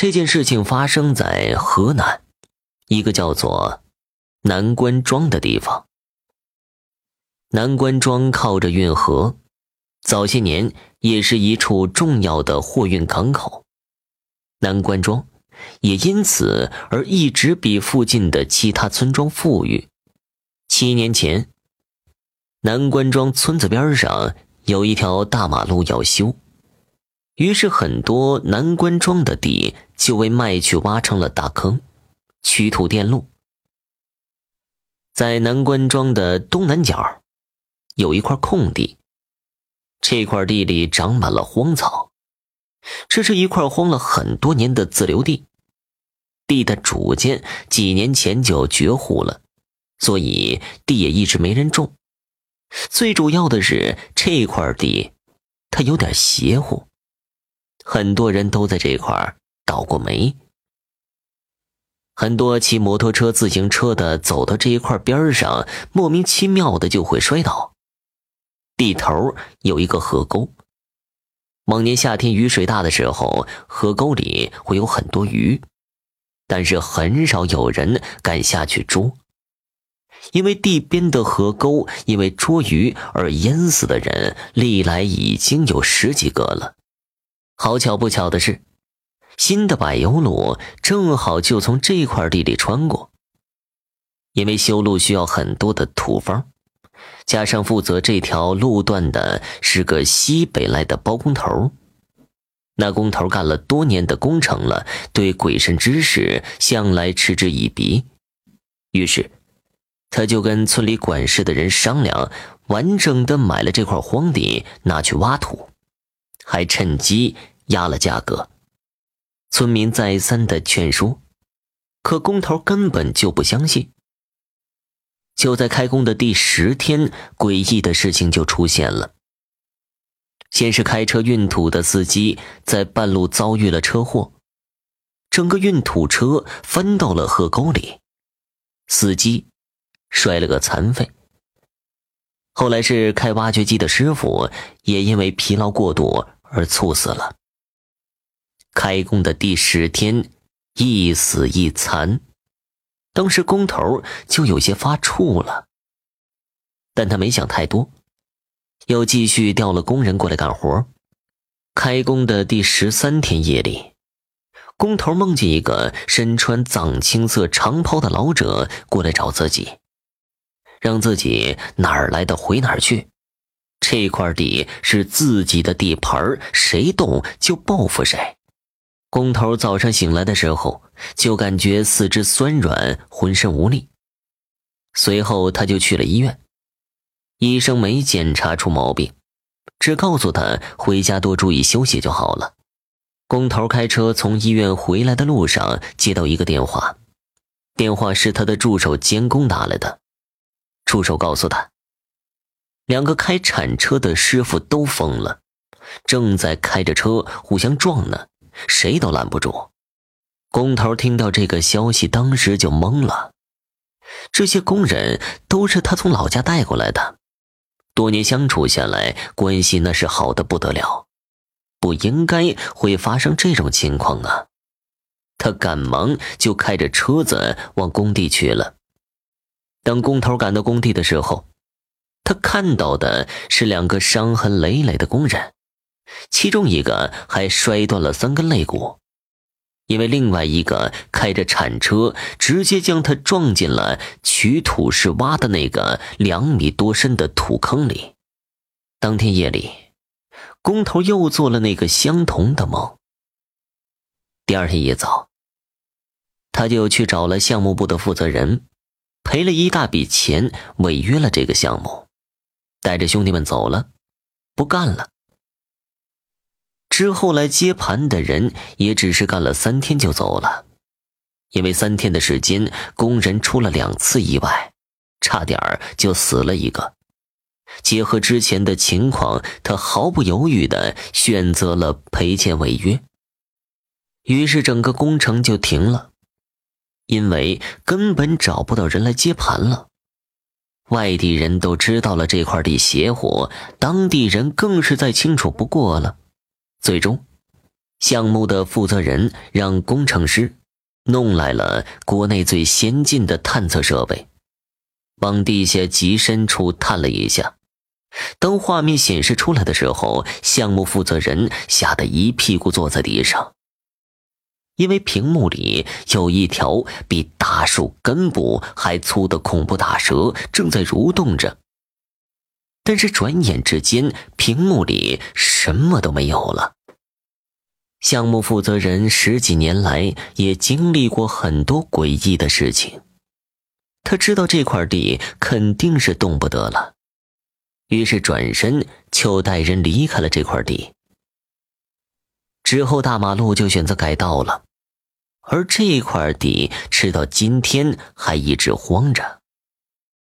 这件事情发生在河南，一个叫做南关庄的地方。南关庄靠着运河，早些年也是一处重要的货运港口。南关庄也因此而一直比附近的其他村庄富裕。七年前，南关庄村子边上有一条大马路要修。于是，很多南关庄的地就为卖去挖成了大坑，取土垫路。在南关庄的东南角，有一块空地，这块地里长满了荒草，这是一块荒了很多年的自留地。地的主见几年前就绝户了，所以地也一直没人种。最主要的是，这块地它有点邪乎。很多人都在这块倒过霉。很多骑摩托车、自行车的走到这一块边上，莫名其妙的就会摔倒。地头有一个河沟，往年夏天雨水大的时候，河沟里会有很多鱼，但是很少有人敢下去捉，因为地边的河沟因为捉鱼而淹死的人，历来已经有十几个了。好巧不巧的是，新的柏油路正好就从这块地里穿过。因为修路需要很多的土方，加上负责这条路段的是个西北来的包工头，那工头干了多年的工程了，对鬼神之事向来嗤之以鼻。于是，他就跟村里管事的人商量，完整的买了这块荒地，拿去挖土。还趁机压了价格，村民再三的劝说，可工头根本就不相信。就在开工的第十天，诡异的事情就出现了。先是开车运土的司机在半路遭遇了车祸，整个运土车翻到了河沟里，司机摔了个残废。后来是开挖掘机的师傅也因为疲劳过度。而猝死了。开工的第十天，一死一残，当时工头就有些发怵了，但他没想太多，又继续调了工人过来干活。开工的第十三天夜里，工头梦见一个身穿藏青色长袍的老者过来找自己，让自己哪儿来的回哪儿去。这块地是自己的地盘谁动就报复谁。工头早上醒来的时候，就感觉四肢酸软，浑身无力。随后他就去了医院，医生没检查出毛病，只告诉他回家多注意休息就好了。工头开车从医院回来的路上，接到一个电话，电话是他的助手监工打来的，助手告诉他。两个开铲车的师傅都疯了，正在开着车互相撞呢，谁都拦不住。工头听到这个消息，当时就懵了。这些工人都是他从老家带过来的，多年相处下来，关系那是好的不得了，不应该会发生这种情况啊！他赶忙就开着车子往工地去了。等工头赶到工地的时候，他看到的是两个伤痕累累的工人，其中一个还摔断了三根肋骨，因为另外一个开着铲车直接将他撞进了取土时挖的那个两米多深的土坑里。当天夜里，工头又做了那个相同的梦。第二天一早，他就去找了项目部的负责人，赔了一大笔钱，违约了这个项目。带着兄弟们走了，不干了。之后来接盘的人也只是干了三天就走了，因为三天的时间，工人出了两次意外，差点就死了一个。结合之前的情况，他毫不犹豫的选择了赔钱违约。于是整个工程就停了，因为根本找不到人来接盘了。外地人都知道了这块地邪乎，当地人更是再清楚不过了。最终，项目的负责人让工程师弄来了国内最先进的探测设备，往地下极深处探了一下。当画面显示出来的时候，项目负责人吓得一屁股坐在地上，因为屏幕里有一条比大树根部还粗的恐怖大蛇正在蠕动着。但是转眼之间，屏幕里什么都没有了。项目负责人十几年来也经历过很多诡异的事情，他知道这块地肯定是动不得了。于是转身就带人离开了这块地。之后大马路就选择改道了，而这块地直到今天还一直荒着。